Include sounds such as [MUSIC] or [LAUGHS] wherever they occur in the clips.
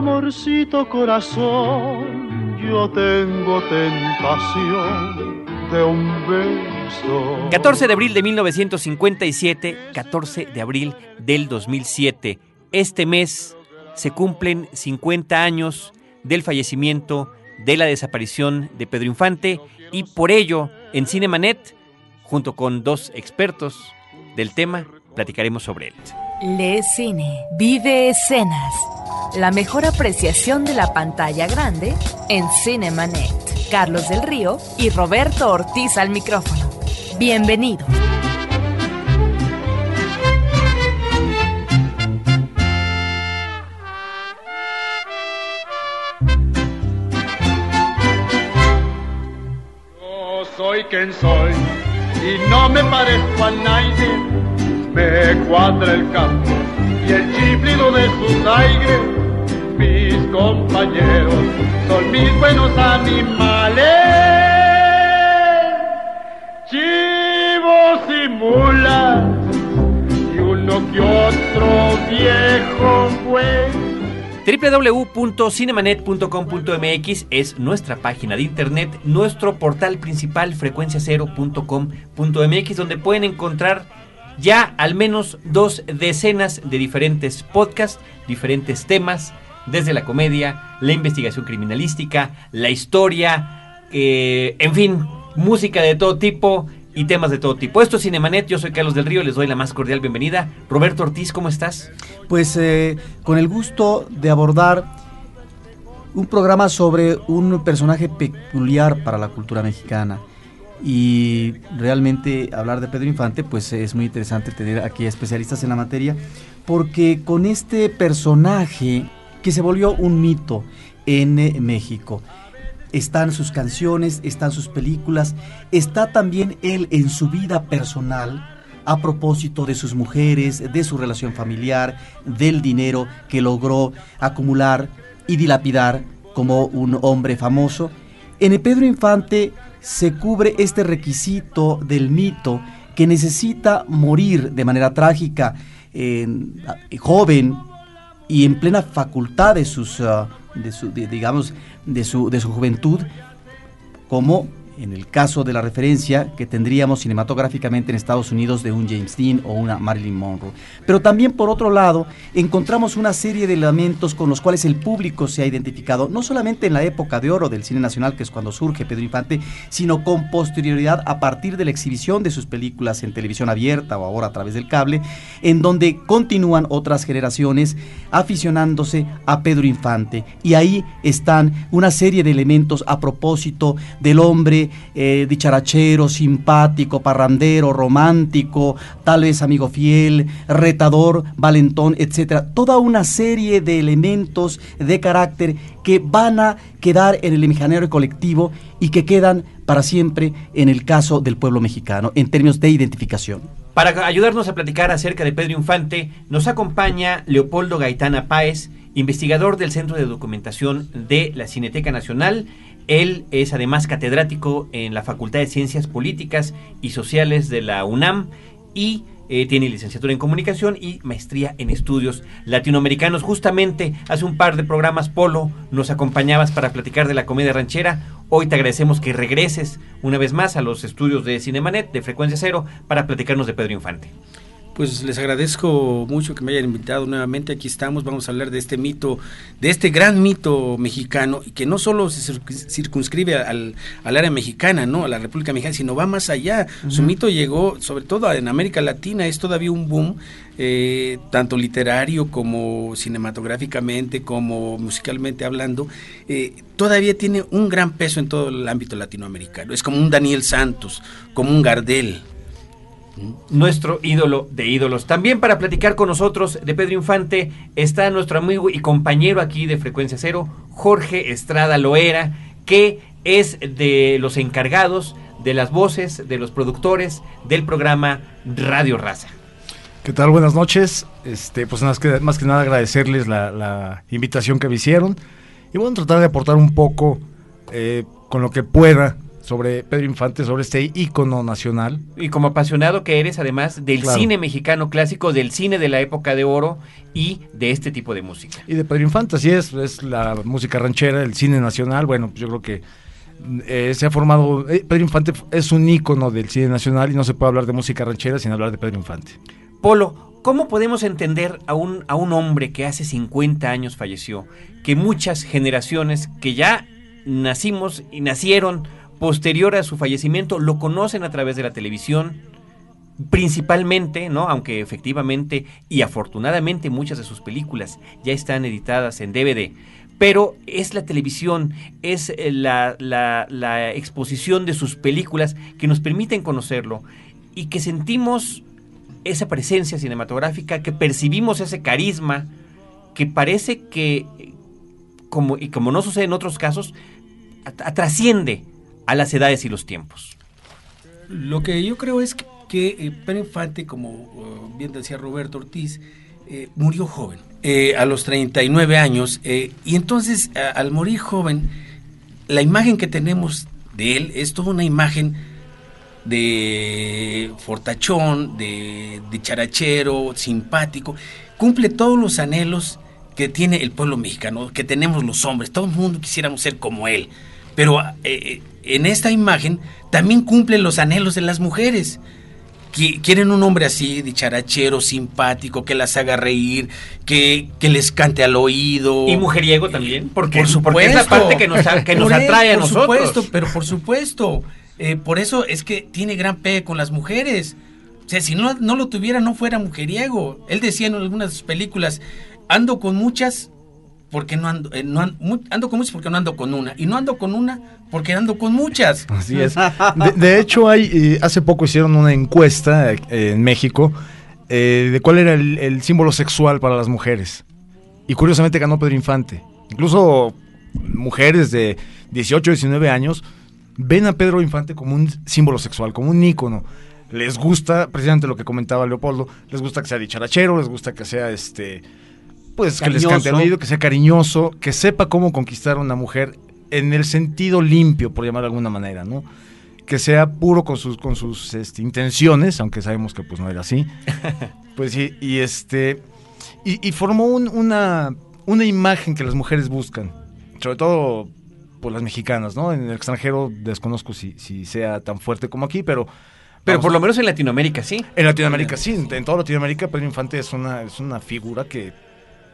amorcito corazón, yo tengo tentación de un beso. 14 de abril de 1957, 14 de abril del 2007. Este mes se cumplen 50 años del fallecimiento, de la desaparición de Pedro Infante y por ello en Cinemanet, junto con dos expertos del tema, platicaremos sobre él. Le Cine, vive escenas. La mejor apreciación de la pantalla grande en Cinemanet. Carlos del Río y Roberto Ortiz al micrófono. Bienvenido. Yo soy quien soy y no me parezco a nadie. Me cuadra el campo y el chiflido de sus aires. Mis compañeros son mis buenos animales. Chivos y mulas y uno que otro viejo pues. www.cinemanet.com.mx es nuestra página de internet, nuestro portal principal frecuenciacero.com.mx donde pueden encontrar ya al menos dos decenas de diferentes podcasts, diferentes temas, desde la comedia, la investigación criminalística, la historia, eh, en fin, música de todo tipo y temas de todo tipo. Esto es Cinemanet, yo soy Carlos del Río, les doy la más cordial bienvenida. Roberto Ortiz, ¿cómo estás? Pues eh, con el gusto de abordar un programa sobre un personaje peculiar para la cultura mexicana. Y realmente hablar de Pedro Infante, pues es muy interesante tener aquí especialistas en la materia, porque con este personaje que se volvió un mito en eh, México, están sus canciones, están sus películas, está también él en su vida personal a propósito de sus mujeres, de su relación familiar, del dinero que logró acumular y dilapidar como un hombre famoso. En el Pedro Infante se cubre este requisito del mito que necesita morir de manera trágica, eh, joven y en plena facultad de sus, uh, de su, de, digamos, de su, de su juventud, como en el caso de la referencia que tendríamos cinematográficamente en Estados Unidos de un James Dean o una Marilyn Monroe. Pero también por otro lado encontramos una serie de elementos con los cuales el público se ha identificado, no solamente en la época de oro del cine nacional, que es cuando surge Pedro Infante, sino con posterioridad a partir de la exhibición de sus películas en televisión abierta o ahora a través del cable, en donde continúan otras generaciones aficionándose a Pedro Infante. Y ahí están una serie de elementos a propósito del hombre eh, dicharachero, simpático, parrandero, romántico, tal vez amigo fiel, retador, valentón, etcétera. Toda una serie de elementos de carácter que van a quedar en el imaginario colectivo y que quedan para siempre en el caso del pueblo mexicano, en términos de identificación. Para ayudarnos a platicar acerca de Pedro Infante, nos acompaña Leopoldo Gaitana Páez, investigador del Centro de Documentación de la Cineteca Nacional él es además catedrático en la Facultad de Ciencias Políticas y Sociales de la UNAM y eh, tiene licenciatura en comunicación y maestría en estudios latinoamericanos. Justamente hace un par de programas, Polo, nos acompañabas para platicar de la comedia ranchera. Hoy te agradecemos que regreses una vez más a los estudios de Cinemanet, de Frecuencia Cero, para platicarnos de Pedro Infante. Pues les agradezco mucho que me hayan invitado nuevamente. Aquí estamos, vamos a hablar de este mito, de este gran mito mexicano, que no solo se circunscribe al, área mexicana, ¿no? A la República Mexicana, sino va más allá. Su mito llegó, sobre todo en América Latina, es todavía un boom, eh, tanto literario como cinematográficamente, como musicalmente hablando. Eh, todavía tiene un gran peso en todo el ámbito latinoamericano. Es como un Daniel Santos, como un Gardel nuestro ídolo de ídolos. También para platicar con nosotros de Pedro Infante está nuestro amigo y compañero aquí de Frecuencia Cero, Jorge Estrada Loera, que es de los encargados de las voces, de los productores del programa Radio Raza. ¿Qué tal? Buenas noches. Este, pues más que, más que nada agradecerles la, invitación que me hicieron y bueno, tratar de aportar un poco eh, con lo que pueda sobre Pedro Infante, sobre este ícono nacional. Y como apasionado que eres, además, del Claro. cine mexicano clásico, del cine de la época de oro y de este tipo de música. Y de Pedro Infante, así es, es la música ranchera, el cine nacional. Bueno, pues yo creo que eh, se ha formado. eh, Pedro Infante es un ícono del cine nacional y no se puede hablar de música ranchera sin hablar de Pedro Infante. Polo, ¿cómo podemos entender a un, a un hombre que hace 50 años falleció, que muchas generaciones que ya nacimos y nacieron posterior a su fallecimiento lo conocen a través de la televisión? Principalmente, ¿no? Aunque efectivamente y afortunadamente muchas de sus películas ya están editadas en DVD. Pero es la televisión, es eh, la, exposición de sus películas que nos permiten conocerlo y que sentimos esa presencia cinematográfica, que percibimos ese carisma, que parece que, como, y como no sucede en otros casos, trasciende a las edades y los tiempos. Lo que yo creo es que, que, eh, Pedro Infante, como eh, bien decía Roberto Ortiz, eh, murió joven, eh, a los 39 años, eh, y entonces a- al morir joven, la imagen que tenemos de él es toda una imagen de fortachón, de, de charachero, simpático, cumple todos los anhelos que tiene el pueblo mexicano, que tenemos los hombres, todo el mundo quisiéramos ser como él, pero eh, en esta imagen también cumple los anhelos de las mujeres. Qui- Quieren un hombre así, dicharachero, simpático, que las haga reír, que, que les cante al oído. Y mujeriego también, porque, por supuesto. porque es la parte que nos, que nos Por él, atrae a por nosotros. supuesto, pero por supuesto. Eh, por eso es que tiene gran pegue con las mujeres. O sea, si no, no lo tuviera, no fuera mujeriego. Él decía en algunas de sus películas, ando con muchas porque no ando, eh, no ando con muchas porque no ando con una. Y no ando con una porque ando con muchas. Así es. De, hecho, hay, eh, hace poco hicieron una encuesta eh, en México de cuál era el, el símbolo sexual para las mujeres. Y curiosamente ganó Pedro Infante. Incluso mujeres de 18, 19 años ven a Pedro Infante como un símbolo sexual, como un ícono. Les gusta, precisamente lo que comentaba Leopoldo, les gusta que sea dicharachero, les gusta que sea este pues que les cante al oído, que sea cariñoso, que sepa cómo conquistar a una mujer en el sentido limpio, por llamar de alguna manera, ¿no? Que sea puro con sus, con sus este, intenciones, aunque sabemos que pues no era así. [LAUGHS] Pues sí, y este. Y, y formó un- una, una imagen que las mujeres buscan. Sobre todo por las mexicanas, ¿no? En el extranjero desconozco si, si sea tan fuerte como aquí, pero. Pero vamos, por lo menos en Latinoamérica sí. en Latinoamérica sí, en, en toda Latinoamérica Pedro Infante es una, es una figura que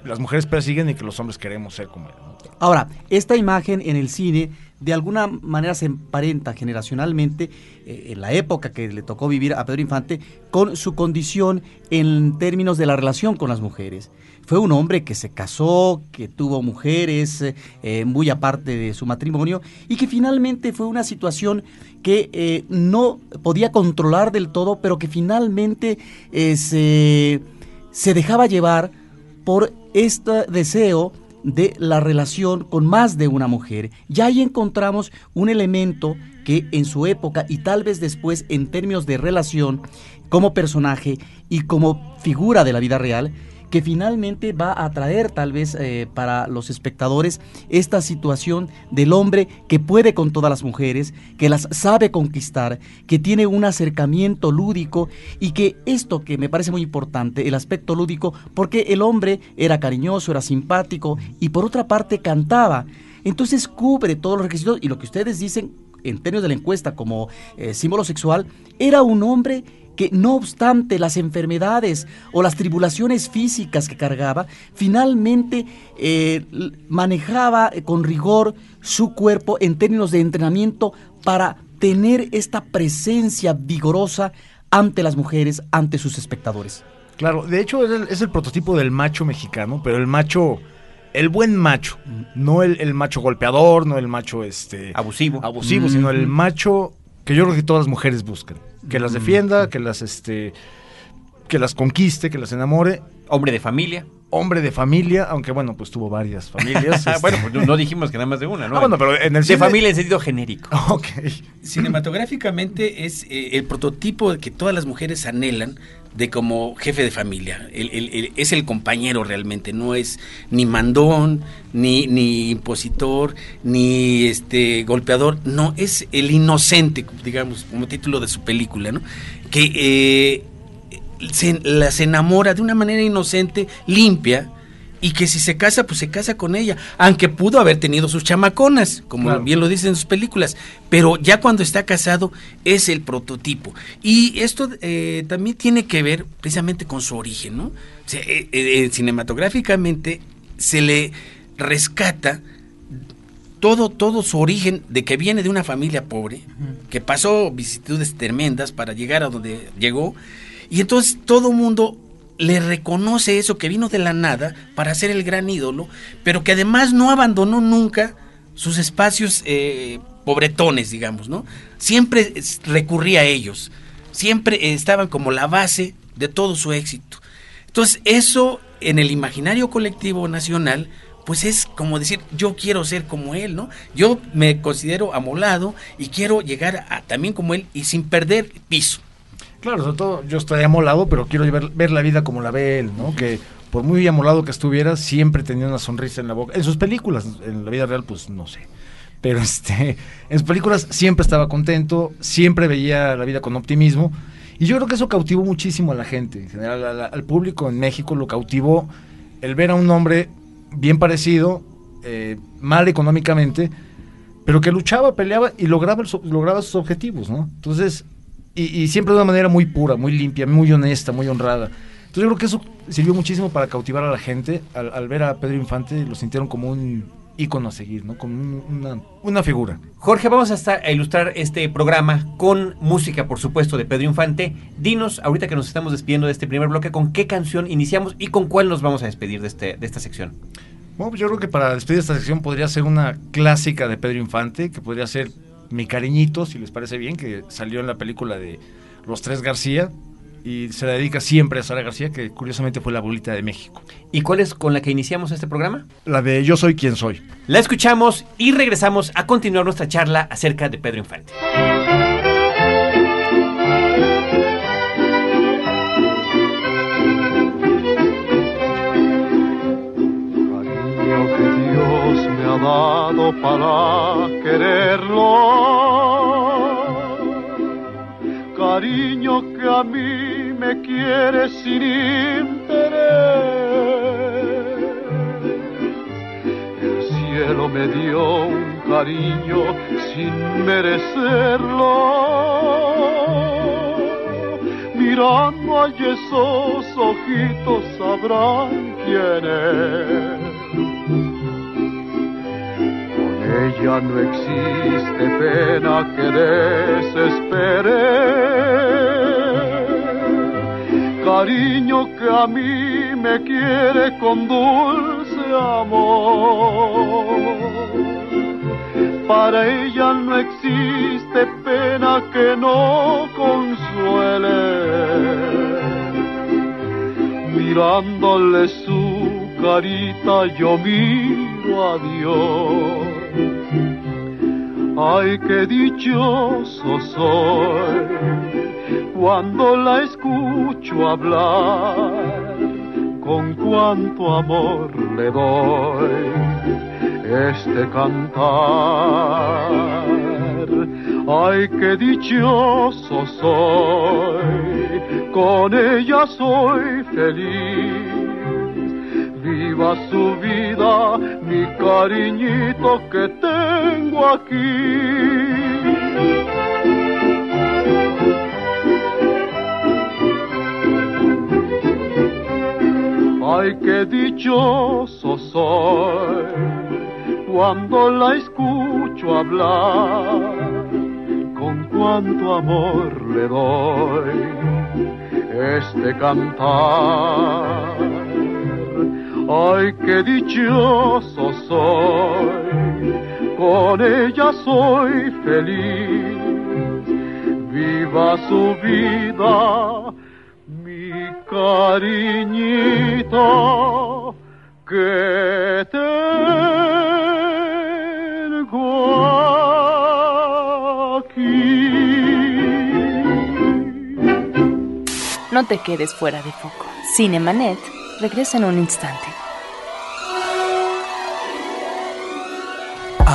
las mujeres persiguen y que los hombres queremos ser como él. Ahora, esta imagen en el cine de alguna manera se emparenta generacionalmente eh, en la época que le tocó vivir a Pedro Infante con su condición en términos de la relación con las mujeres. Fue un hombre que se casó, que tuvo mujeres eh, eh, muy aparte de su matrimonio y que finalmente fue una situación que eh, no podía controlar del todo, pero que finalmente se, se dejaba llevar por este deseo de la relación con más de una mujer. Ya ahí encontramos un elemento que en su época y tal vez después en términos de relación como personaje y como figura de la vida real, que finalmente va a atraer tal vez eh, para los espectadores esta situación del hombre que puede con todas las mujeres, que las sabe conquistar, que tiene un acercamiento lúdico y que esto que me parece muy importante, el aspecto lúdico, porque el hombre era cariñoso, era simpático y por otra parte cantaba. Entonces cubre todos los requisitos y lo que ustedes dicen en términos de la encuesta como eh, símbolo sexual, era un hombre que no obstante las enfermedades o las tribulaciones físicas que cargaba, finalmente eh, manejaba con rigor su cuerpo en términos de entrenamiento para tener esta presencia vigorosa ante las mujeres, ante sus espectadores. Claro, de hecho es el, es el prototipo del macho mexicano, pero el macho, el buen macho, no el, el macho golpeador, no el macho este Abusivo. abusivo, sino el macho que yo creo que todas las mujeres buscan, que las defienda, que las este que las conquiste, que las enamore, Hombre de familia. Hombre de familia, aunque bueno, pues tuvo varias familias. [LAUGHS] este. bueno, pues no, dijimos que nada más de una, ¿no? Ah, bueno, pero en el de cine- familia en sentido genérico. [LAUGHS] Ok. Cinematográficamente es eh, el prototipo que todas las mujeres anhelan de como jefe de familia. El- el- el- es el compañero realmente, no es ni mandón, ni, ni impositor, ni este golpeador, no, es el inocente, digamos, como título de su película, ¿no? Que eh, se, las enamora de una manera inocente, limpia, y que si se casa, pues se casa con ella, aunque pudo haber tenido sus chamaconas, como Claro. bien lo dicen en sus películas, pero ya cuando está casado es el prototipo. Y esto eh, también tiene que ver precisamente con su origen, ¿no? O sea, eh, eh, cinematográficamente se le rescata todo, todo su origen de que viene de una familia pobre, que pasó vicisitudes tremendas para llegar a donde llegó, y entonces todo mundo le reconoce eso que vino de la nada para ser el gran ídolo, pero que además no abandonó nunca sus espacios eh, pobretones, digamos, ¿no? Siempre recurría a ellos, siempre estaban como la base de todo su éxito. Entonces, eso en el imaginario colectivo nacional, pues es como decir, yo quiero ser como él, ¿no? Yo me considero amolado y quiero llegar también como él y sin perder piso. Claro, sobre todo yo estoy amolado, pero quiero ver, ver la vida como la ve él, ¿no? Que por muy amolado que estuviera, siempre tenía una sonrisa en la boca. En sus películas, en la vida real, pues no sé. Pero [LAUGHS] este, en sus películas siempre estaba contento, siempre veía la vida con optimismo. Y yo creo que eso cautivó muchísimo a la gente, en general al público en México lo cautivó el ver a un hombre bien parecido, eh, mal económicamente, pero que luchaba, peleaba y lograba, lograba sus objetivos, ¿no? Entonces, y, y siempre de una manera muy pura, muy limpia, muy honesta, muy honrada. Entonces yo creo que eso sirvió muchísimo para cautivar a la gente. Al, al ver a Pedro Infante lo sintieron como un ícono a seguir, ¿no? Como un- una, una figura. Jorge, vamos hasta a ilustrar este programa con música, por supuesto, de Pedro Infante. Dinos, ahorita que nos estamos despidiendo de este primer bloque, ¿con qué canción iniciamos y con cuál nos vamos a despedir de, este, de esta sección? Bueno, pues yo creo que para despedir esta sección podría ser una clásica de Pedro Infante, que podría ser Mi Cariñito, si les parece bien, que salió en la película de Los Tres García y se la dedica siempre a Sara García, que curiosamente fue la bolita de México. ¿Y cuál es con la que iniciamos este programa? La de Yo soy quien soy. La escuchamos y regresamos a continuar nuestra charla acerca de Pedro Infante. Dado para quererlo. Cariño que a mí me quiere sin interés. El cielo me dio un cariño sin merecerlo. Mirando a esos ojitos sabrán quién es. Con ella no existe pena que desespere. Cariño que a mí me quiere con dulce amor. Para ella no existe pena que no consuele. Mirándole su carita yo miro a Dios. Ay, qué dichoso soy cuando la escucho hablar, con cuánto amor le doy este cantar. Ay, qué dichoso soy, con ella soy feliz. Viva su vida, mi cariñito que aquí. Ay, qué dichoso soy cuando la escucho hablar, con cuánto amor le doy este cantar. Ay, qué dichoso soy, con ella soy feliz. Viva su vida, mi cariñito que tengo aquí. No te quedes fuera de foco. Cinemanet regresa en un instante.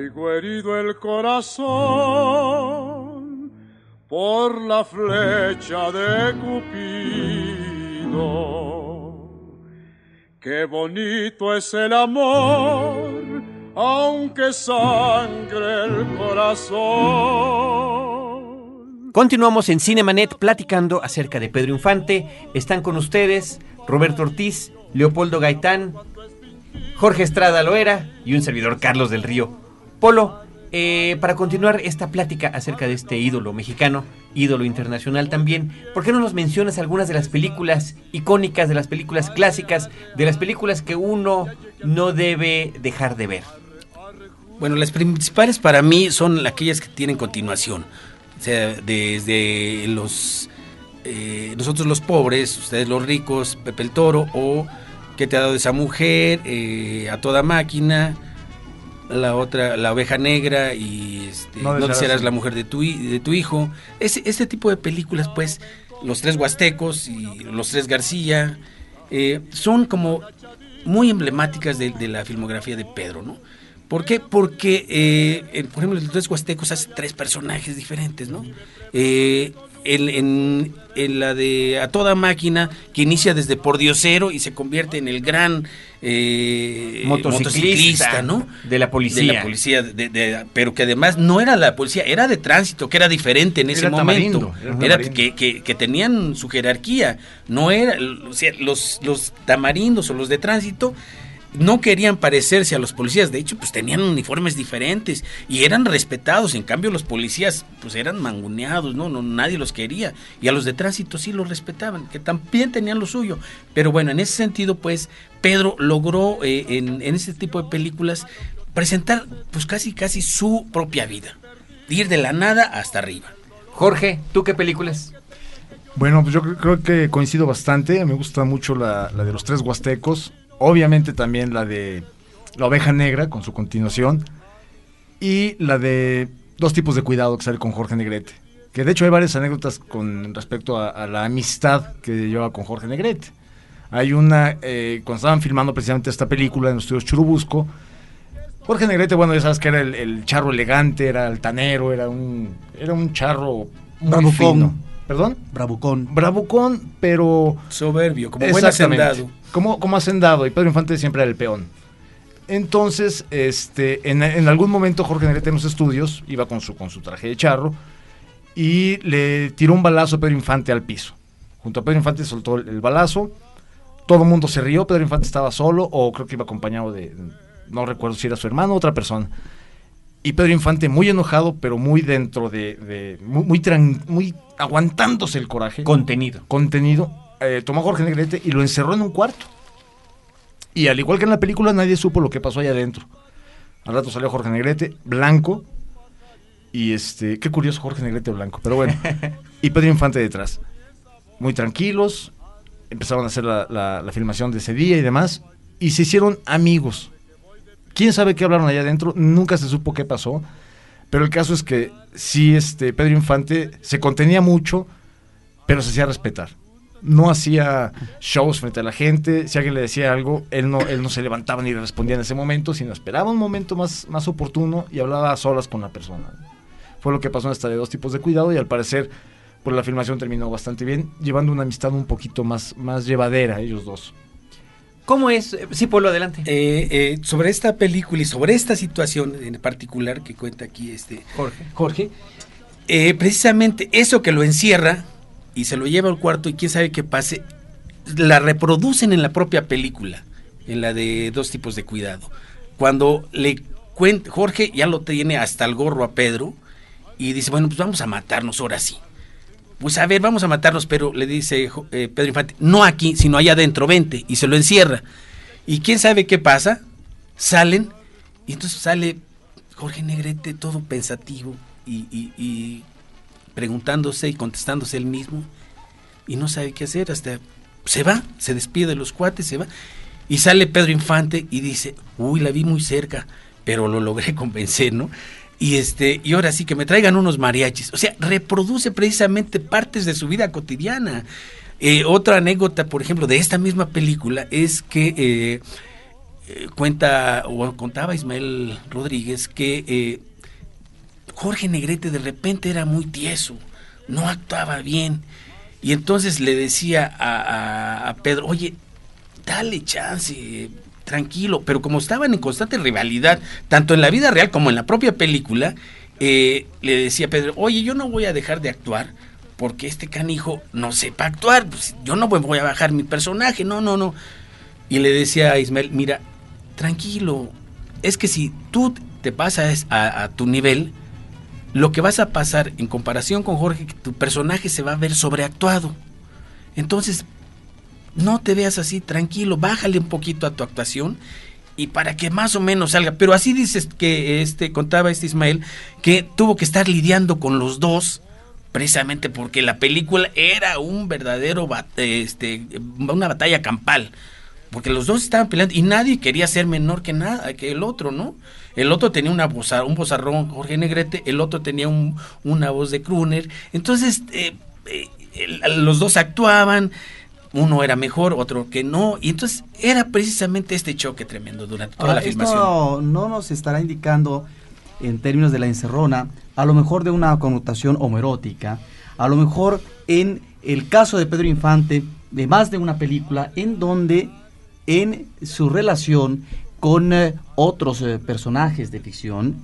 Traigo herido el corazón por la flecha de Cupido. Qué bonito es el amor, aunque sangre el corazón. Continuamos en Cinemanet platicando acerca de Pedro Infante. Están con ustedes Roberto Ortiz, Leopoldo Gaitán, Jorge Estrada Loera y un servidor Carlos del Río. Polo, eh, para continuar esta plática acerca de este ídolo mexicano, ídolo internacional también, ¿por qué no nos mencionas algunas de las películas icónicas, de las películas clásicas, de las películas que uno no debe dejar de ver? Bueno, las principales para mí son aquellas que tienen continuación. O sea, desde los eh, nosotros los pobres, ustedes los ricos, Pepe el Toro, o ¿Qué te ha dado esa mujer? Eh, a toda máquina, la otra, la oveja negra y este, No no, desearás la mujer de tu, de tu hijo. Ese, este tipo de películas, pues, los tres huastecos y los tres García, eh, son como muy emblemáticas de, de la filmografía de Pedro, ¿no? ¿Por qué? Porque, eh, en- por ejemplo, los tres huastecos hace tres personajes diferentes, ¿no? Eh, en, en- en la de A Toda Máquina, que inicia desde Pordiosero y se convierte en el gran eh, Motociclista, ¿no? de la policía. De la policía, de- de- pero que además no era la policía, era de tránsito, que era diferente en ese Era momento. tamarindo, era que, que- que tenían su jerarquía. No era, o sea, los, los tamarindos o los de tránsito no querían parecerse a los policías, de hecho, pues tenían uniformes diferentes y eran respetados, en cambio los policías pues eran manguneados, ¿no? no nadie los quería y a los de tránsito sí los respetaban, que también tenían lo suyo, pero bueno, en ese sentido pues Pedro logró eh, en, en este tipo de películas presentar pues casi casi su propia vida, ir de la nada hasta arriba. Jorge, ¿tú qué películas? Bueno, pues yo cre- creo que coincido bastante. Me gusta mucho la, la de los tres huastecos. Obviamente también la de la oveja negra con su continuación. Y la de dos tipos de cuidado que sale con Jorge Negrete. Que de hecho hay varias anécdotas con respecto a, a la amistad que lleva con Jorge Negrete. Hay una, eh, cuando estaban filmando precisamente esta película en los estudios Churubusco, Jorge Negrete, bueno, ya sabes que era el, el charro elegante, era altanero, era un, era un charro muy fino. ¿Perdón? Bravucón. Bravucón, pero Soberbio, como buen hacendado. Como, como hacendado, y Pedro Infante siempre era el peón. Entonces, este, en, en algún momento Jorge Negrete en los estudios iba con su, con su traje de charro y le tiró un balazo a Pedro Infante al piso. Junto a Pedro Infante soltó el, el balazo, todo el mundo se rió, Pedro Infante estaba solo o creo que iba acompañado de, no recuerdo si era su hermano o otra persona. Y Pedro Infante muy enojado, pero muy dentro de, de- muy, muy, tran- muy aguantándose el coraje Contenido. contenido, eh, tomó a Jorge Negrete y lo encerró en un cuarto. Y al igual que en la película, nadie supo lo que pasó allá adentro. Al rato salió Jorge Negrete, blanco. Y este, qué curioso Jorge Negrete blanco, pero bueno. [LAUGHS] y Pedro Infante detrás. Muy tranquilos, empezaron a hacer la, la- la filmación de ese día y demás. Y se hicieron amigos. ¿Quién sabe qué hablaron allá adentro? Nunca se supo qué pasó. Pero el caso es que sí, este, Pedro Infante se contenía mucho, pero se hacía respetar. No hacía shows frente a la gente. Si alguien le decía algo, él no, él no se levantaba ni le respondía en ese momento, sino esperaba un momento más, más oportuno y hablaba a solas con la persona. Fue lo que pasó en esta de dos tipos de cuidado y al parecer, por la filmación terminó bastante bien, llevando una amistad un poquito más, más llevadera ellos dos. ¿Cómo es? Sí, Polo, adelante. Eh, eh, sobre esta película y sobre esta situación en particular que cuenta aquí este Jorge. Jorge, eh, precisamente eso que lo encierra y se lo lleva al cuarto y quién sabe qué pase, la reproducen en la propia película, en la de dos tipos de cuidado. Cuando le cuenta, Jorge ya lo tiene hasta el gorro a Pedro y dice, bueno, pues vamos a matarnos ahora sí. Pues a ver, vamos a matarnos, pero le dice eh, Pedro Infante, no aquí, sino allá adentro, vente, y se lo encierra. Y quién sabe qué pasa, salen, y entonces sale Jorge Negrete todo pensativo y, y- y preguntándose y contestándose él mismo, y no sabe qué hacer, hasta se va, se despide de los cuates, se va, y sale Pedro Infante y dice, uy, la vi muy cerca, pero lo logré [LAUGHS] convencer, ¿no? Y este, y ahora sí que me traigan unos mariachis. O sea, reproduce precisamente partes de su vida cotidiana. Eh, otra anécdota, por ejemplo, de esta misma película es que eh, eh, cuenta o contaba Ismael Rodríguez que Jorge Negrete de repente era muy tieso, no actuaba bien. Y entonces le decía a- a Pedro, oye, dale chance, tranquilo. Pero como estaban en constante rivalidad, tanto en la vida real como en la propia película, eh, le decía a Pedro, oye, yo no voy a dejar de actuar porque este canijo no sepa actuar. Pues, yo no voy a bajar mi personaje, no, no, no. Y le decía a Ismael, mira, tranquilo, es que si tú te pasas a, a tu nivel, lo que vas a pasar en comparación con Jorge, que tu personaje se va a ver sobreactuado. Entonces, no te veas así, tranquilo, bájale un poquito a tu actuación y para que más o menos salga. Pero así dices que este contaba este Ismael que tuvo que estar lidiando con los dos precisamente porque la película era un verdadero este una batalla campal. Porque los dos estaban peleando y nadie quería ser menor que nada, que el otro, ¿no? El otro tenía una voz, un vozarrón, Jorge Negrete, el otro tenía un- una voz de crooner. Entonces, eh, eh, los dos actuaban, uno era mejor, otro que no. Y entonces era precisamente este choque tremendo durante toda Ahora, la filmación. esto no nos estará indicando en términos de la encerrona, a lo mejor de una connotación homoerótica, a lo mejor en el caso de Pedro Infante, de más de una película, en donde en su relación con eh, otros eh, personajes de ficción,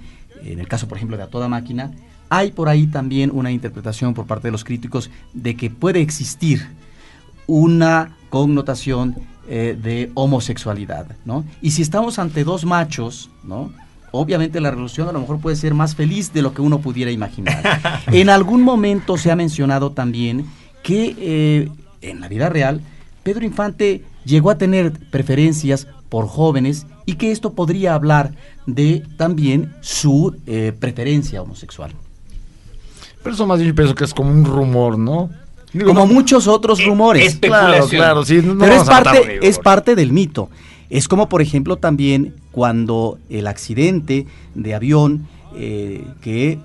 en el caso por ejemplo de A Toda Máquina, hay por ahí también una interpretación por parte de los críticos de que puede existir una connotación eh, de homosexualidad, ¿no? Y si estamos ante dos machos, ¿no? Obviamente la relación a lo mejor puede ser más feliz de lo que uno pudiera imaginar. [LAUGHS] en algún momento se ha mencionado también que eh, en la vida real Pedro Infante llegó a tener preferencias por jóvenes y que esto podría hablar de también su eh, preferencia homosexual. Pero eso más bien yo pienso que es como un rumor, ¿no? Como no- muchos otros rumores. Claro, claro, sí. no Pero es matar parte, es parte del mito. Es como, por ejemplo, también cuando el accidente de avión eh, que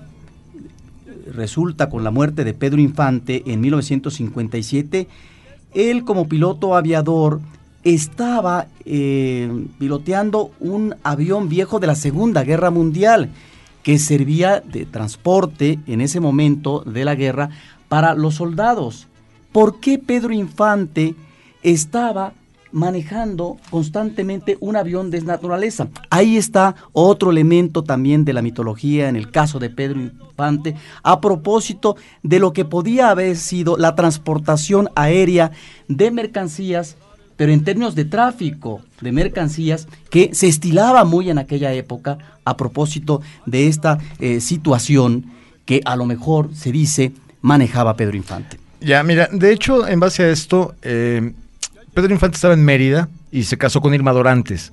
resulta con la muerte de Pedro Infante en 1957, él como piloto aviador estaba eh, piloteando un avión viejo de la Segunda Guerra Mundial que servía de transporte en ese momento de la guerra para los soldados. ¿Por qué Pedro Infante estaba manejando constantemente un avión de naturaleza? Ahí está otro elemento también de la mitología en el caso de Pedro Infante, a propósito de lo que podía haber sido la transportación aérea de mercancías pero en términos de tráfico de mercancías que se estilaba muy en aquella época a propósito de esta eh, situación que a lo mejor se dice manejaba Pedro Infante. Ya, mira, de hecho, en base a esto, eh, Pedro Infante estaba en Mérida y se casó con Irma Dorantes.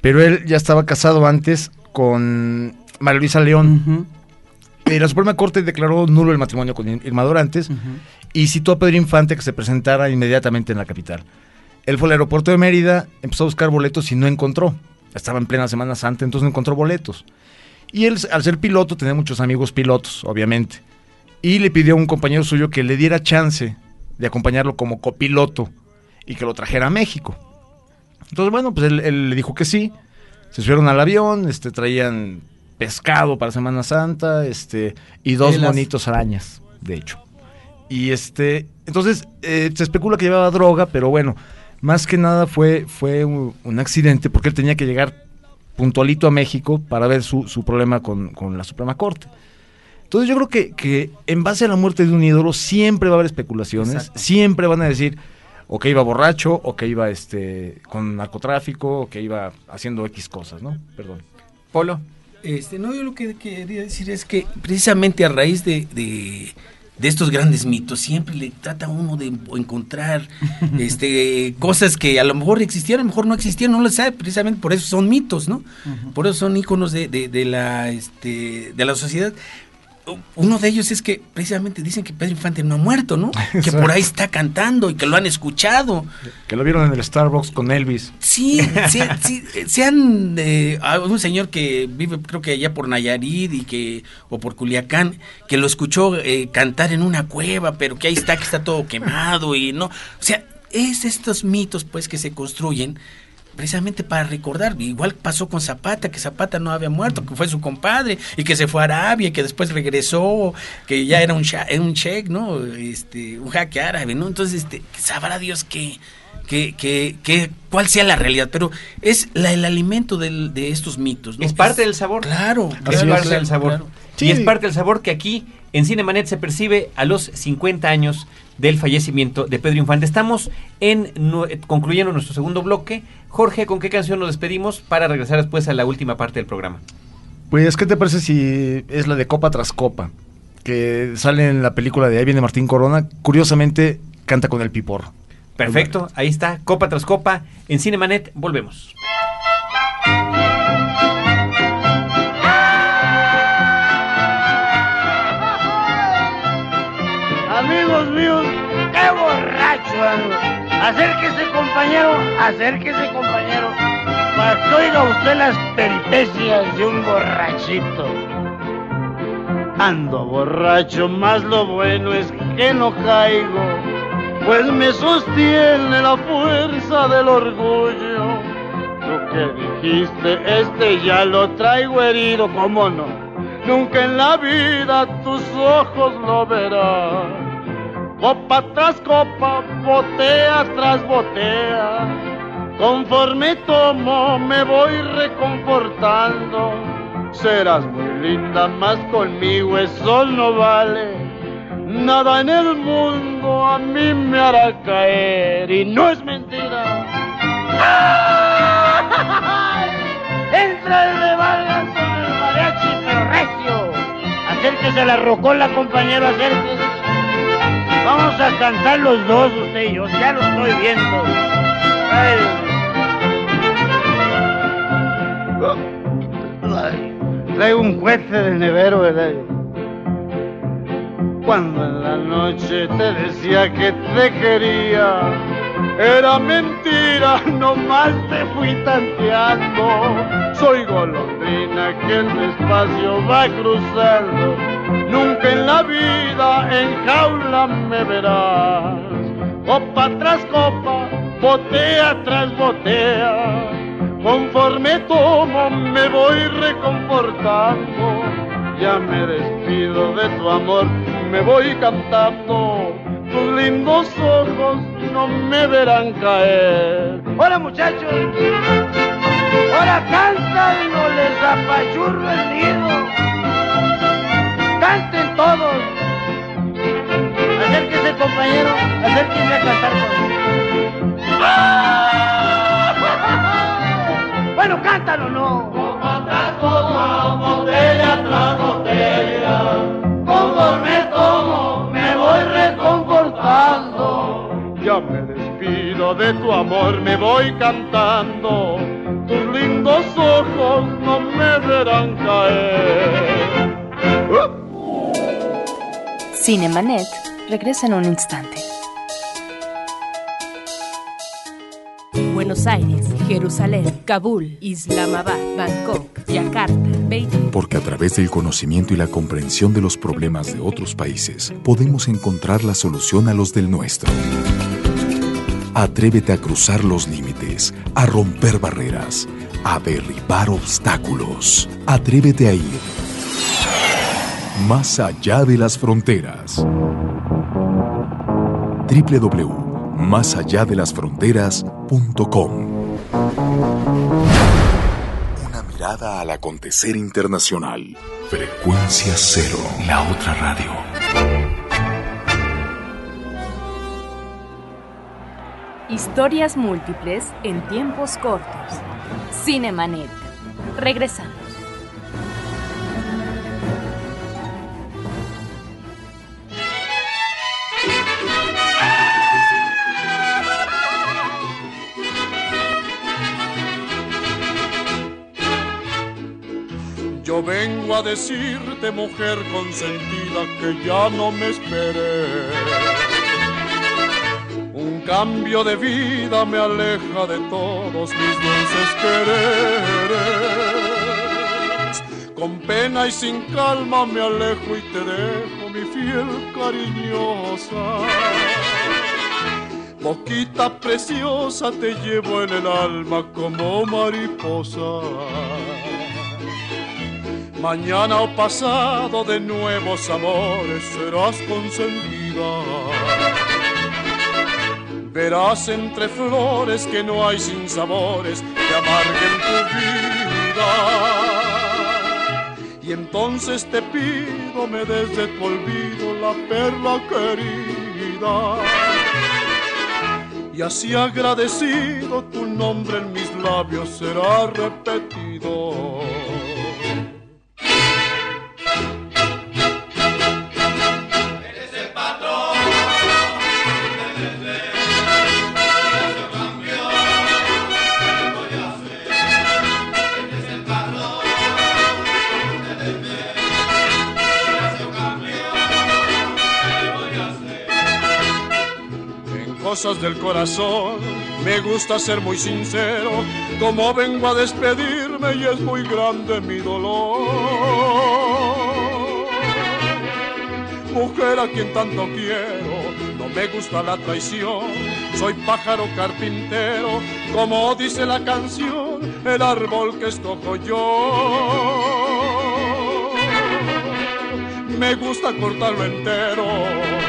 Pero él ya estaba casado antes con María Luisa León. Y la Suprema Corte declaró nulo el matrimonio con Irma Dorantes y citó a Pedro Infante que se presentara inmediatamente en la capital. Él fue al aeropuerto de Mérida, empezó a buscar boletos y no encontró. Estaba en plena Semana Santa, entonces no encontró boletos. Y él, al ser piloto, tenía muchos amigos pilotos, obviamente. Y le pidió a un compañero suyo que le diera chance de acompañarlo como copiloto y que lo trajera a México. Entonces, bueno, pues él, él le dijo que sí. Se subieron al avión, este, traían pescado para Semana Santa, este, y dos Telas. bonitos arañas, de hecho. Y este, entonces eh, se especula que llevaba droga, pero bueno, más que nada fue, fue un, un accidente porque él tenía que llegar puntualito a México para ver su, su problema con, con la Suprema Corte. Entonces yo creo que, que en base a la muerte de un ídolo siempre va a haber especulaciones, Exacto. siempre van a decir o que iba borracho, o que iba este con narcotráfico, o que iba haciendo X cosas, ¿no? Perdón. Polo. Este, no, yo lo que quería decir es que precisamente a raíz de, de, de estos grandes mitos, siempre le trata uno de encontrar [LAUGHS] este, cosas que a lo mejor existían, a lo mejor no existían, no lo sabe, precisamente por eso son mitos, ¿no? Por eso son íconos de, de, de la, este, de la sociedad. Uno de ellos es que precisamente dicen que Pedro Infante no ha muerto, ¿no? [LAUGHS] Que por ahí está cantando y que lo han escuchado. Que lo vieron en el Starbucks con Elvis. Sí, sí, [LAUGHS] sí, se han eh, un señor que vive creo que allá por Nayarit y que o por Culiacán que lo escuchó eh, cantar en una cueva, pero que ahí está que está todo quemado y no, o sea, es estos mitos pues que se construyen precisamente para recordar, igual pasó con Zapata, que Zapata no había muerto, que fue su compadre y que se fue a Arabia y que después regresó, que ya era un era un sheik, ¿no? Este, un jaque árabe, ¿no? Entonces, este, sabrá Dios que que, que, que cuál sea la realidad, pero es la, el alimento del- de estos mitos. ¿no? Es parte del sabor. Claro, Es parte claro, del sabor. claro. Sí. Y es parte del sabor que aquí en Cinemanet se percibe a los 50 años del fallecimiento de Pedro Infante. Estamos en concluyendo nuestro segundo bloque. Jorge, ¿con qué canción nos despedimos para regresar después a la última parte del programa? Pues, ¿qué te parece si es la de Copa tras Copa? Que sale en la película de Ahí viene Martín Corona. Curiosamente, canta con el piporro. Perfecto, ahí está, copa tras copa. En Cinemanet volvemos. Amigos míos, qué borracho ando. Acérquese, compañero, acérquese, compañero, para que oiga usted las peripecias de un borrachito. Ando borracho, más lo bueno es que no caigo, pues me sostiene la fuerza del orgullo. Tú que dijiste, este ya lo traigo herido, ¿cómo no? Nunca en la vida tus ojos lo verán. Copa tras copa, botea tras botea. Conforme tomo, me voy reconfortando. Serás muy linda, más conmigo eso no vale. Nada en el mundo a mí me hará caer y no es mentira. [LAUGHS] ¡Ay! Entra el de Vargas con el mariachi, pero recio. Acérquese a la rocola, compañero, acérquese. Vamos a cantar los dos, usted y yo, ya lo estoy viendo. Ay. Traigo un cohete de nevero, ¿verdad? Cuando en la noche te decía que te quería, era mentira, nomás te fui tanteando. Soy golondrina que el espacio va cruzando. Nunca en la vida en jaula me verás. Copa tras copa, botea tras botea. Conforme tomo me voy reconfortando. Ya me despido de tu amor, me voy cantando. Tus lindos ojos no me verán caer. Hola muchachos, ahora canta y no les apachurro el nido. Canten todos. Acérquese compañero, acérquese a cantar conmigo. [LAUGHS] Bueno, cántalo, ¿no? Copa tras copa, botella Ya me despido de tu amor, me voy cantando. Tus lindos ojos no me verán caer. Cinemanet regresa en un instante. Buenos Aires, Jerusalén, Kabul, Islamabad, Bangkok, Yakarta, Beijing. Porque a través del conocimiento y la comprensión de los problemas de otros países, podemos encontrar la solución a los del nuestro. Atrévete a cruzar los límites, a romper barreras, a derribar obstáculos. Atrévete a ir más allá de las fronteras. Más allá de las fronteras.com. Una mirada al acontecer internacional. Frecuencia cero, la otra radio. Historias múltiples en tiempos cortos. Cinemanet. Regresamos. Decirte, mujer consentida, que ya no me esperes. Un cambio de vida me aleja de todos mis dulces quereres. Con pena y sin calma me alejo y te dejo mi fiel cariñosa. Boquita preciosa te llevo en el alma como mariposa. Mañana o pasado de nuevos amores serás consentida. Verás entre flores que no hay sin sabores que amarguen tu vida. Y entonces te pido me des de tu olvido la perla querida. Y así agradecido tu nombre en mis labios será repetido. Cosas del corazón me gusta ser muy sincero, como vengo a despedirme y es muy grande mi dolor. Mujer a quien tanto quiero, no me gusta la traición, soy pájaro carpintero, como dice la canción, el árbol que escojo yo. Me gusta cortarlo entero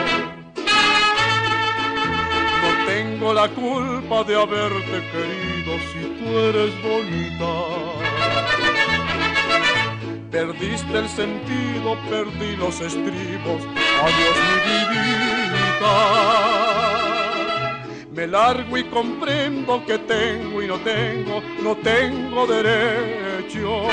tengo la culpa de haberte querido si tú eres bonita. Perdiste el sentido, perdí los estribos. Adiós mi vidita. Me largo y comprendo que tengo y no tengo, no tengo derecho.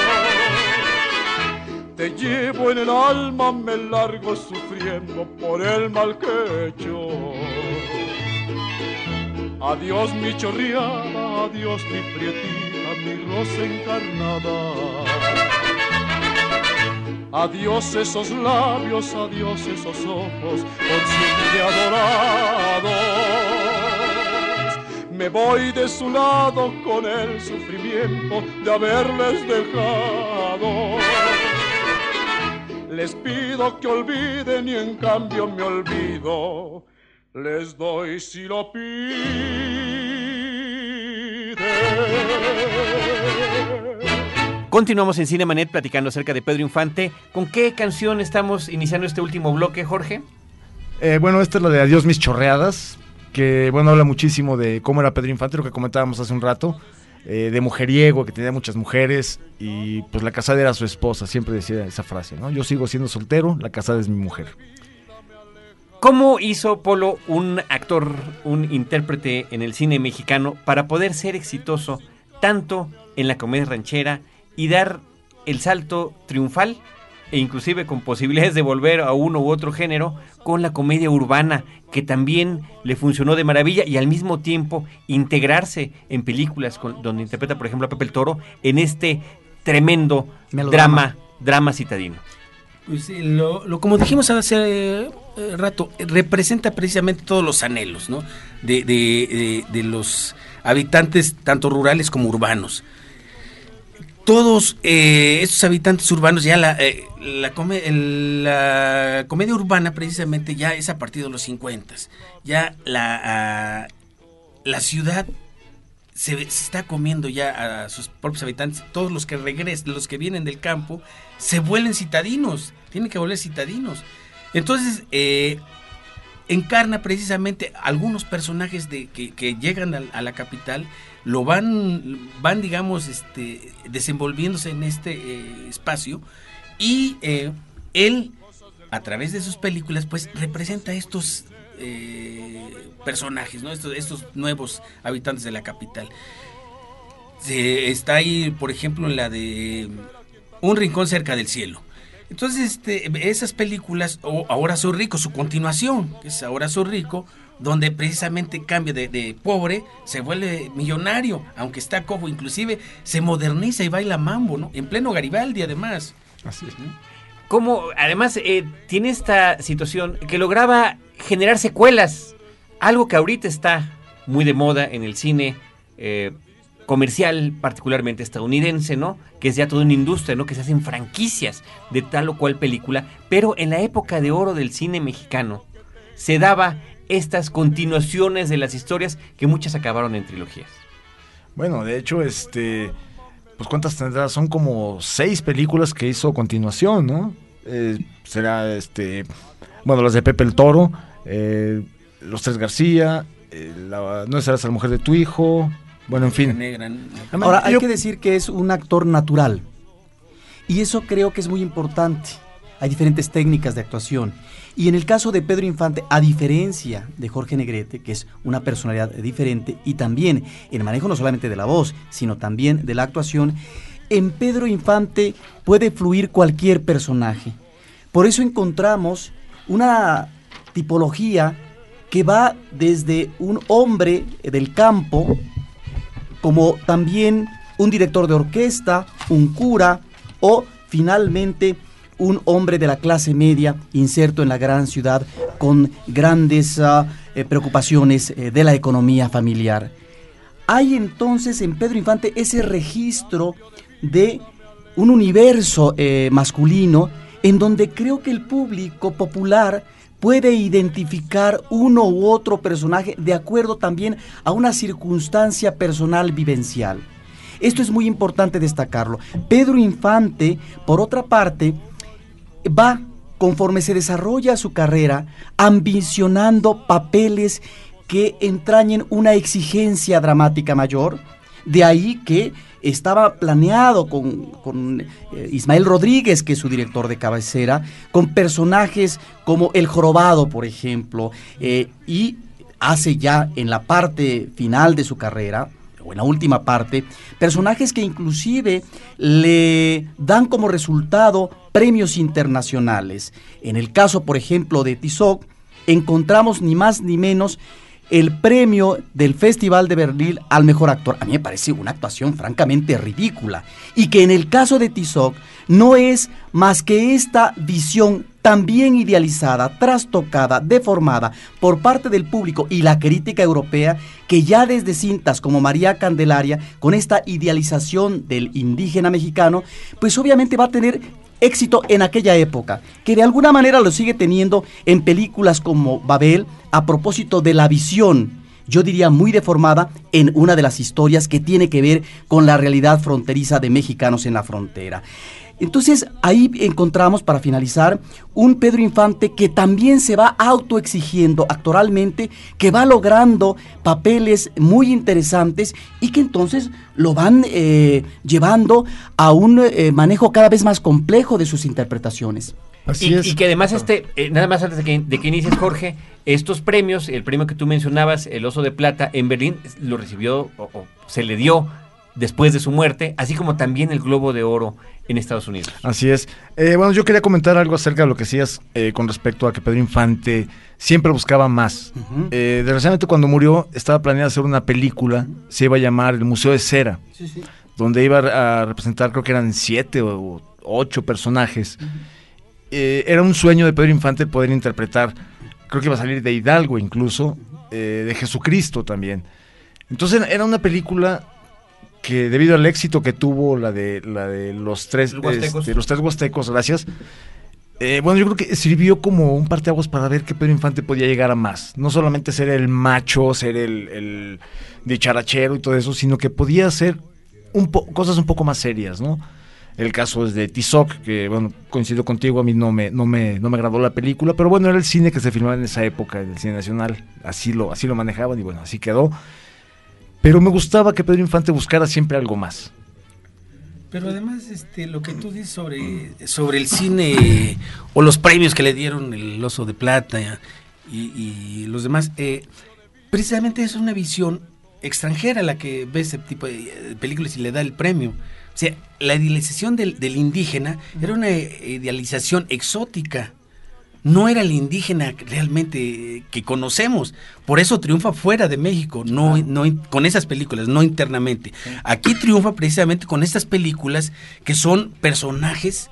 Te llevo en el alma, me largo sufriendo por el mal que he hecho. Adiós mi chorriada, adiós mi prietita, mi rosa encarnada. Adiós esos labios, adiós esos ojos, por siempre adorados. Me voy de su lado con el sufrimiento de haberles dejado. Les pido que olviden y en cambio me olvido les doy si lo pide. Continuamos en Cinemanet platicando acerca de Pedro Infante. ¿Con qué canción estamos iniciando este último bloque, Jorge? Eh, bueno, esta es la de Adiós mis chorreadas, que bueno, habla muchísimo de cómo era Pedro Infante, lo que comentábamos hace un rato, eh, de mujeriego, que tenía muchas mujeres, y pues la casada era su esposa, siempre decía esa frase, ¿no? Yo sigo siendo soltero, la casada es mi mujer. ¿Cómo hizo Polo un actor, un intérprete en el cine mexicano para poder ser exitoso tanto en la comedia ranchera y dar el salto triunfal e inclusive con posibilidades de volver a uno u otro género con la comedia urbana que también le funcionó de maravilla y al mismo tiempo integrarse en películas con- donde interpreta por ejemplo a Pepe el Toro en este tremendo Melodrama. drama drama citadino. Pues lo, lo- como dijimos hace eh, eh, rato, representa precisamente todos los anhelos, ¿no? De, los habitantes, tanto rurales como urbanos. Todos eh, habitantes urbanos, ya la, eh, la comedia urbana precisamente ya es a partir de los 50. Ya la, ah, la ciudad se, se está comiendo ya a sus propios habitantes. Todos los que regresan, los que vienen del campo, se vuelven citadinos. Tienen que volver citadinos. Entonces, eh, encarna precisamente algunos personajes de, que, llegan a, la capital, lo van, van digamos, este, desenvolviéndose en este eh, espacio y eh, él, a través de sus películas, pues representa estos personajes, ¿no? Estos, estos nuevos habitantes de la capital. está ahí, por ejemplo, en la de Un rincón cerca del cielo entonces, este, esas películas, o Ahora soy rico, su continuación, que es Ahora soy rico, donde precisamente cambia de, pobre, se vuelve millonario, aunque está cojo, inclusive se moderniza y baila mambo, ¿no? En pleno Garibaldi, además. Así es, ¿no? Como, además, eh, tiene esta situación que lograba generar secuelas, algo que ahorita está muy de moda en el cine. Eh, comercial, particularmente estadounidense, ¿no? Que es ya toda una industria, ¿no? Que se hacen franquicias de tal o cual película. Pero en la época de oro del cine mexicano se daba estas continuaciones de las historias que muchas acabaron en trilogías. Bueno, de hecho, este, pues cuántas tendrá, son como seis películas que hizo continuación, ¿no? Eh, será, este, bueno, las de Pepe el Toro, eh, Los Tres García, eh, No serás la mujer de tu hijo, bueno, en fin. Ahora, hay que decir que es un actor natural. Y eso creo que es muy importante. Hay diferentes técnicas de actuación. Y en el caso de Pedro Infante, a diferencia de Jorge Negrete, que es una personalidad diferente, y también en el manejo no solamente de la voz, sino también de la actuación, en Pedro Infante puede fluir cualquier personaje. Por eso encontramos una tipología que va desde un hombre del campo como también un director de orquesta, un cura o finalmente un hombre de la clase media inserto en la gran ciudad con grandes ah, eh, preocupaciones eh, de la economía familiar. Hay entonces en Pedro Infante ese registro de un universo eh, masculino en donde creo que el público popular puede identificar uno u otro personaje de acuerdo también a una circunstancia personal vivencial. Esto es muy importante destacarlo. Pedro Infante, por otra parte, va, conforme se desarrolla su carrera, ambicionando papeles que entrañen una exigencia dramática mayor. De ahí que estaba planeado con, eh, Ismael Rodríguez, que es su director de cabecera, con personajes como El Jorobado, por ejemplo, eh, y hace ya en la parte final de su carrera, o en la última parte, personajes que inclusive le dan como resultado premios internacionales. En el caso, por ejemplo, de Tizoc, encontramos ni más ni menos el premio del Festival de Berlín al mejor actor. A mí me parece una actuación francamente ridícula. Y que en el caso de Tizoc no es más que esta visión también idealizada, trastocada, deformada por parte del público y la crítica europea, que ya desde cintas como María Candelaria, con esta idealización del indígena mexicano, pues obviamente va a tener éxito en aquella época, que de alguna manera lo sigue teniendo en películas como Babel, a propósito de la visión, yo diría muy deformada, en una de las historias que tiene que ver con la realidad fronteriza de mexicanos en la frontera. Entonces ahí encontramos, para finalizar, un Pedro Infante que también se va autoexigiendo actoralmente, que va logrando papeles muy interesantes y que entonces lo van eh, llevando a un eh, manejo cada vez más complejo de sus interpretaciones. Así y, es. y, que además este, eh, nada más antes de que, de que inicies Jorge, estos premios, el premio que tú mencionabas, el Oso de Plata, en Berlín lo recibió o se le dio después de su muerte, así como también el Globo de Oro en Estados Unidos. Así es. Eh, bueno, yo quería comentar algo acerca de lo que decías eh, con respecto a que Pedro Infante siempre buscaba más. Eh, desgraciadamente cuando murió estaba planeada hacer una película, se iba a llamar El Museo de Cera, donde iba a representar, creo que eran siete o ocho personajes. Era un sueño de Pedro Infante poder interpretar, creo que iba a salir de Hidalgo incluso, de Jesucristo también. Entonces era una película que debido al éxito que tuvo la de la de los tres este, los tres huastecos, gracias. Eh, bueno, yo creo que sirvió como un parteaguas para ver que Pedro Infante podía llegar a más. No solamente ser el macho, ser el, el dicharachero y todo eso, sino que podía hacer un cosas un poco más serias, ¿no? El caso es de Tizoc, que bueno, coincido contigo, a mí no me, no me, no me agradó la película, pero bueno, era el cine que se filmaba en esa época, el cine nacional, así lo, así lo manejaban y bueno, así quedó. Pero me gustaba que Pedro Infante buscara siempre algo más. Pero además, este, lo que tú dices sobre, sobre el cine o los premios que le dieron el Oso de Plata y, los demás, eh, precisamente es una visión extranjera la que ve ese tipo de películas y le da el premio. O sea, la idealización del, del indígena era una idealización exótica no era el indígena realmente que conocemos. Por eso triunfa fuera de México, no, no con esas películas, no internamente. Aquí triunfa precisamente con estas películas que son personajes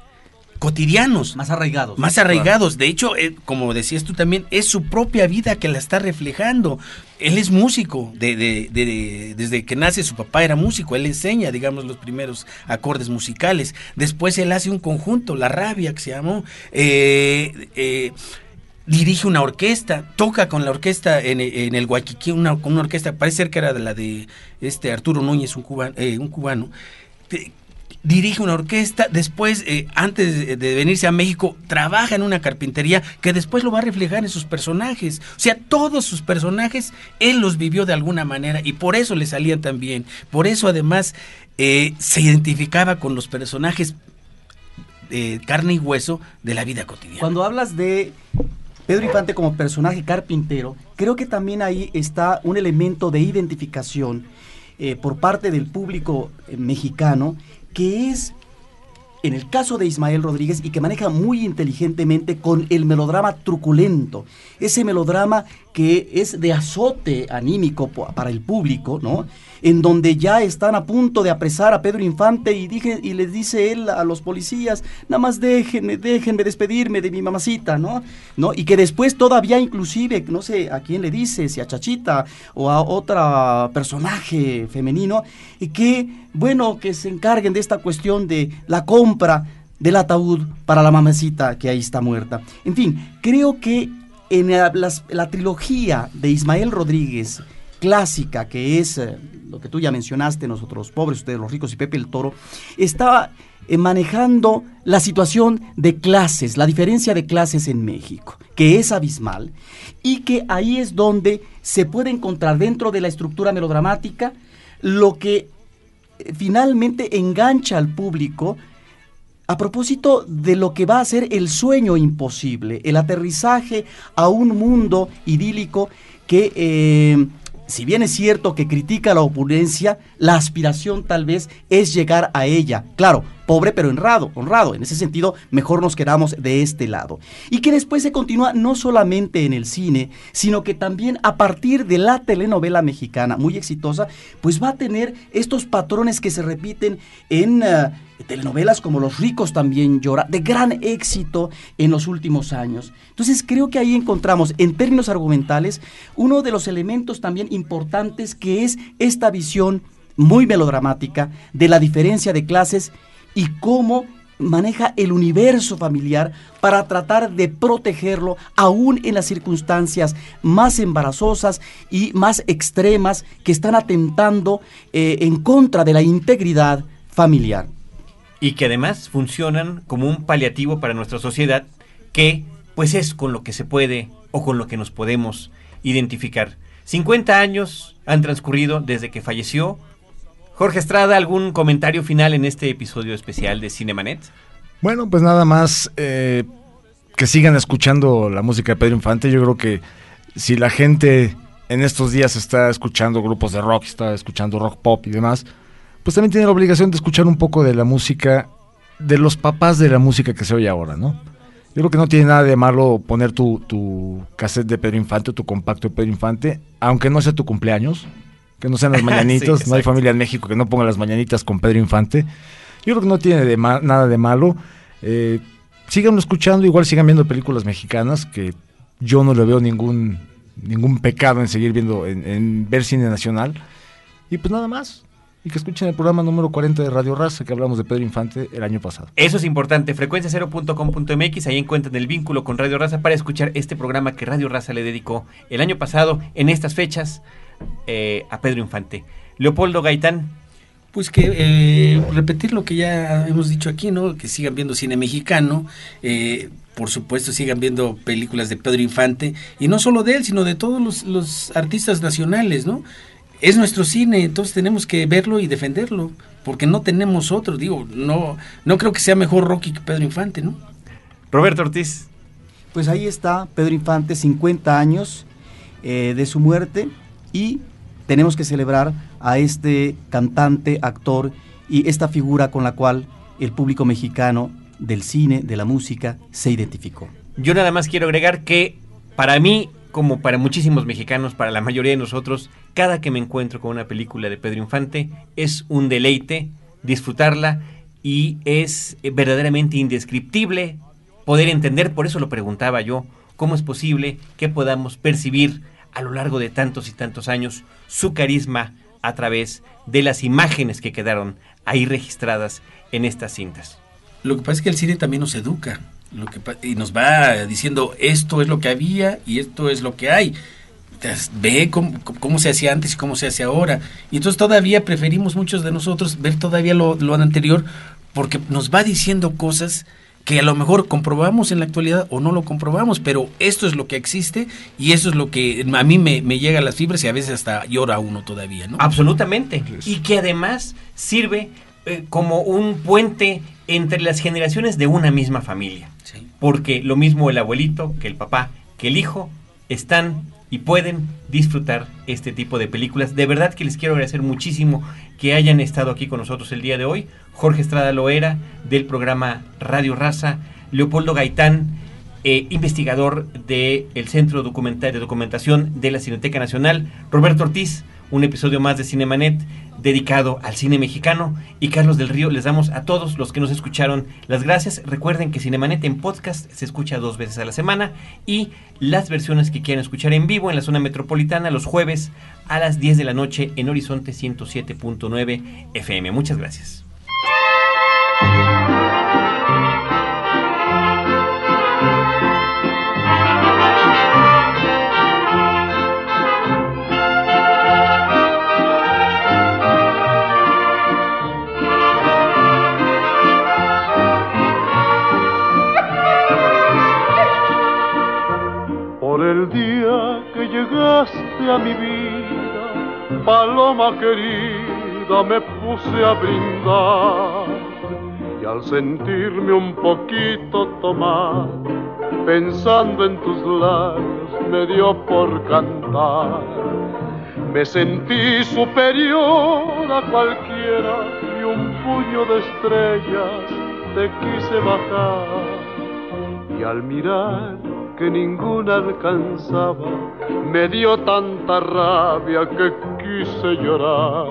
cotidianos. Más arraigados. Más arraigados. De hecho, eh, como decías tú también, es su propia vida que la está reflejando. Él es músico, de, de, desde que nace su papá era músico, él enseña, digamos, los primeros acordes musicales. Después él hace un conjunto, La Rabia, que se llamó. Eh, eh, dirige una orquesta, toca con la orquesta en, el Guaquiquí, una, una orquesta, parece ser que era de la de este Arturo Núñez, un cubano, un cubano dirige una orquesta, después, eh, antes de, venirse a México, trabaja en una carpintería que después lo va a reflejar en sus personajes. O sea, todos sus personajes, él los vivió de alguna manera y por eso le salían tan bien. Por eso además eh, se identificaba con los personajes de carne y hueso de la vida cotidiana. Cuando hablas de Pedro Infante como personaje carpintero, creo que también ahí está un elemento de identificación eh, por parte del público mexicano que es en el caso de Ismael Rodríguez y que maneja muy inteligentemente con el melodrama truculento, ese melodrama que es de azote anímico para el público, ¿no? En donde ya están a punto de apresar a Pedro Infante y, dije, y les dice él a los policías, nada más déjenme, déjenme despedirme de mi mamacita, ¿no? ¿no? Y que después todavía inclusive, no sé a quién le dice, si a Chachita o a otro personaje femenino, y que, bueno, que se encarguen de esta cuestión de la compra del ataúd para la mamacita que ahí está muerta. En fin, creo que en la, trilogía de Ismael Rodríguez, clásica, que es eh, lo que tú ya mencionaste, nosotros pobres, ustedes los ricos y Pepe el Toro, estaba eh, manejando la situación de clases, la diferencia de clases en México, que es abismal, y que ahí es donde se puede encontrar dentro de la estructura melodramática lo que eh, finalmente engancha al público a propósito de lo que va a ser el sueño imposible, el aterrizaje a un mundo idílico que, eh, si bien es cierto que critica la opulencia, la aspiración tal vez es llegar a ella. Claro, pobre pero honrado, honrado. En ese sentido, mejor nos quedamos de este lado. Y que después se continúa no solamente en el cine, sino que también a partir de la telenovela mexicana, muy exitosa, pues va a tener estos patrones que se repiten en... Eh, telenovelas como Los ricos también llora, de gran éxito en los últimos años. Entonces creo que ahí encontramos, en términos argumentales, uno de los elementos también importantes que es esta visión muy melodramática de la diferencia de clases y cómo maneja el universo familiar para tratar de protegerlo aún en las circunstancias más embarazosas y más extremas que están atentando eh, en contra de la integridad familiar. Y que además funcionan como un paliativo para nuestra sociedad que pues es con lo que se puede o con lo que nos podemos identificar. 50 años han transcurrido desde que falleció Jorge Estrada, ¿algún comentario final en este episodio especial de Cinemanet? Bueno, pues nada más eh, que sigan escuchando la música de Pedro Infante. Yo creo que si la gente en estos días está escuchando grupos de rock, está escuchando rock pop y demás, pues también tiene la obligación de escuchar un poco de la música de los papás de la música que se oye ahora, ¿no? Yo creo que no tiene nada de malo poner tu, tu cassette de Pedro Infante o tu compacto de Pedro Infante, aunque no sea tu cumpleaños, que no sean las [LAUGHS] mañanitas, no hay familia en México que no ponga las mañanitas con Pedro Infante. Yo creo que no tiene de nada de malo. Eh, síganlo escuchando, igual sigan viendo películas mexicanas, que yo no le veo ningún, ningún pecado en seguir viendo, en, ver cine nacional. Y pues nada más, y que escuchen el programa número 40 de Radio Raza que hablamos de Pedro Infante el año pasado. Eso es importante, frecuencia0.com.mx, ahí encuentran el vínculo con Radio Raza para escuchar este programa que Radio Raza le dedicó el año pasado en estas fechas eh, a Pedro Infante. Leopoldo Gaitán. Pues que eh, repetir lo que ya hemos dicho aquí, ¿no? Que sigan viendo cine mexicano, eh, por supuesto sigan viendo películas de Pedro Infante, y no solo de él, sino de todos los, los artistas nacionales, ¿no? Es nuestro cine, entonces tenemos que verlo y defenderlo, porque no tenemos otro, digo, no, no creo que sea mejor Rocky que Pedro Infante, ¿no? Roberto Ortiz. Pues ahí está Pedro Infante, 50 años eh, de su muerte y tenemos que celebrar a este cantante, actor y esta figura con la cual el público mexicano del cine, de la música, se identificó. Yo nada más quiero agregar que para mí, como para muchísimos mexicanos, para la mayoría de nosotros, cada que me encuentro con una película de Pedro Infante es un deleite disfrutarla y es verdaderamente indescriptible poder entender, por eso lo preguntaba yo, cómo es posible que podamos percibir a lo largo de tantos y tantos años su carisma a través de las imágenes que quedaron ahí registradas en estas cintas. Lo que pasa es que el cine también nos educa y nos va diciendo esto es lo que había y esto es lo que hay. Ve cómo, cómo, se hacía antes y cómo se hace ahora. Y entonces todavía preferimos muchos de nosotros ver todavía lo, lo anterior porque nos va diciendo cosas que a lo mejor comprobamos en la actualidad o no lo comprobamos, pero esto es lo que existe y eso es lo que a mí me, llega a las fibras y a veces hasta llora uno todavía, ¿no? Absolutamente. Y que además sirve eh, como un puente entre las generaciones de una misma familia. Porque lo mismo el abuelito que el papá que el hijo están y pueden disfrutar este tipo de películas. De verdad que les quiero agradecer muchísimo que hayan estado aquí con nosotros el día de hoy. Jorge Estrada Loera del programa Radio Raza, Leopoldo Gaitán, eh, investigador del Centro Documental de Documentación de la Cineteca Nacional, Roberto Ortiz, un episodio más de Cinemanet dedicado al cine mexicano. Y Carlos del Río, les damos a todos los que nos escucharon las gracias. Recuerden que Cinemanet en podcast se escucha dos veces a la semana y las versiones que quieran escuchar en vivo en la zona metropolitana los jueves a las 10 de la noche en Horizonte 107.9 FM. Muchas gracias. Llegaste a mi vida, paloma querida, me puse a brindar. Y al sentirme un poquito tomar, pensando en tus labios, me dio por cantar. Me sentí superior a cualquiera y un puño de estrellas te quise bajar. Y al mirar que ninguna alcanzaba, me dio tanta rabia que quise llorar.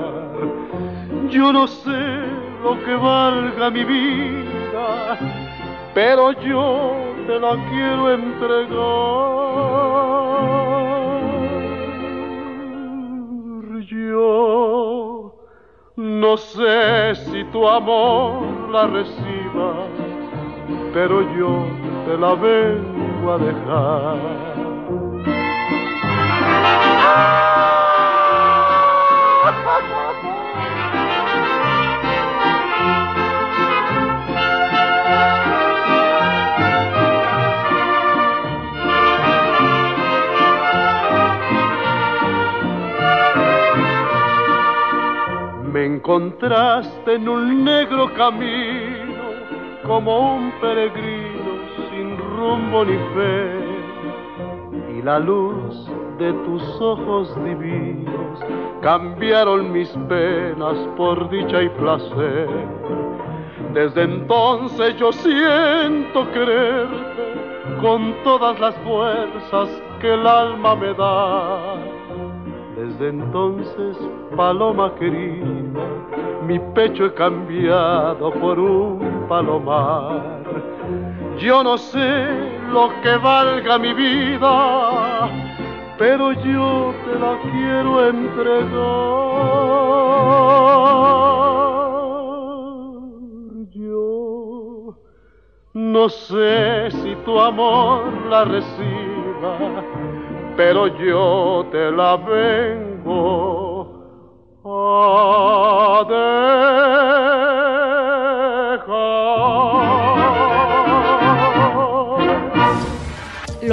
Yo no sé lo que valga mi vida, pero yo te la quiero entregar. Yo no sé si tu amor la reciba, pero yo te la Me encontraste en un negro camino como un peregrino rumbo ni fe y la luz de tus ojos divinos cambiaron mis penas por dicha y placer. Desde entonces yo siento quererte con todas las fuerzas que el alma me da. Desde entonces, paloma querida, mi pecho he cambiado por un palomar yo no sé lo que valga mi vida, pero yo te la quiero entregar. Yo no sé si tu amor la reciba, pero yo te la vengo a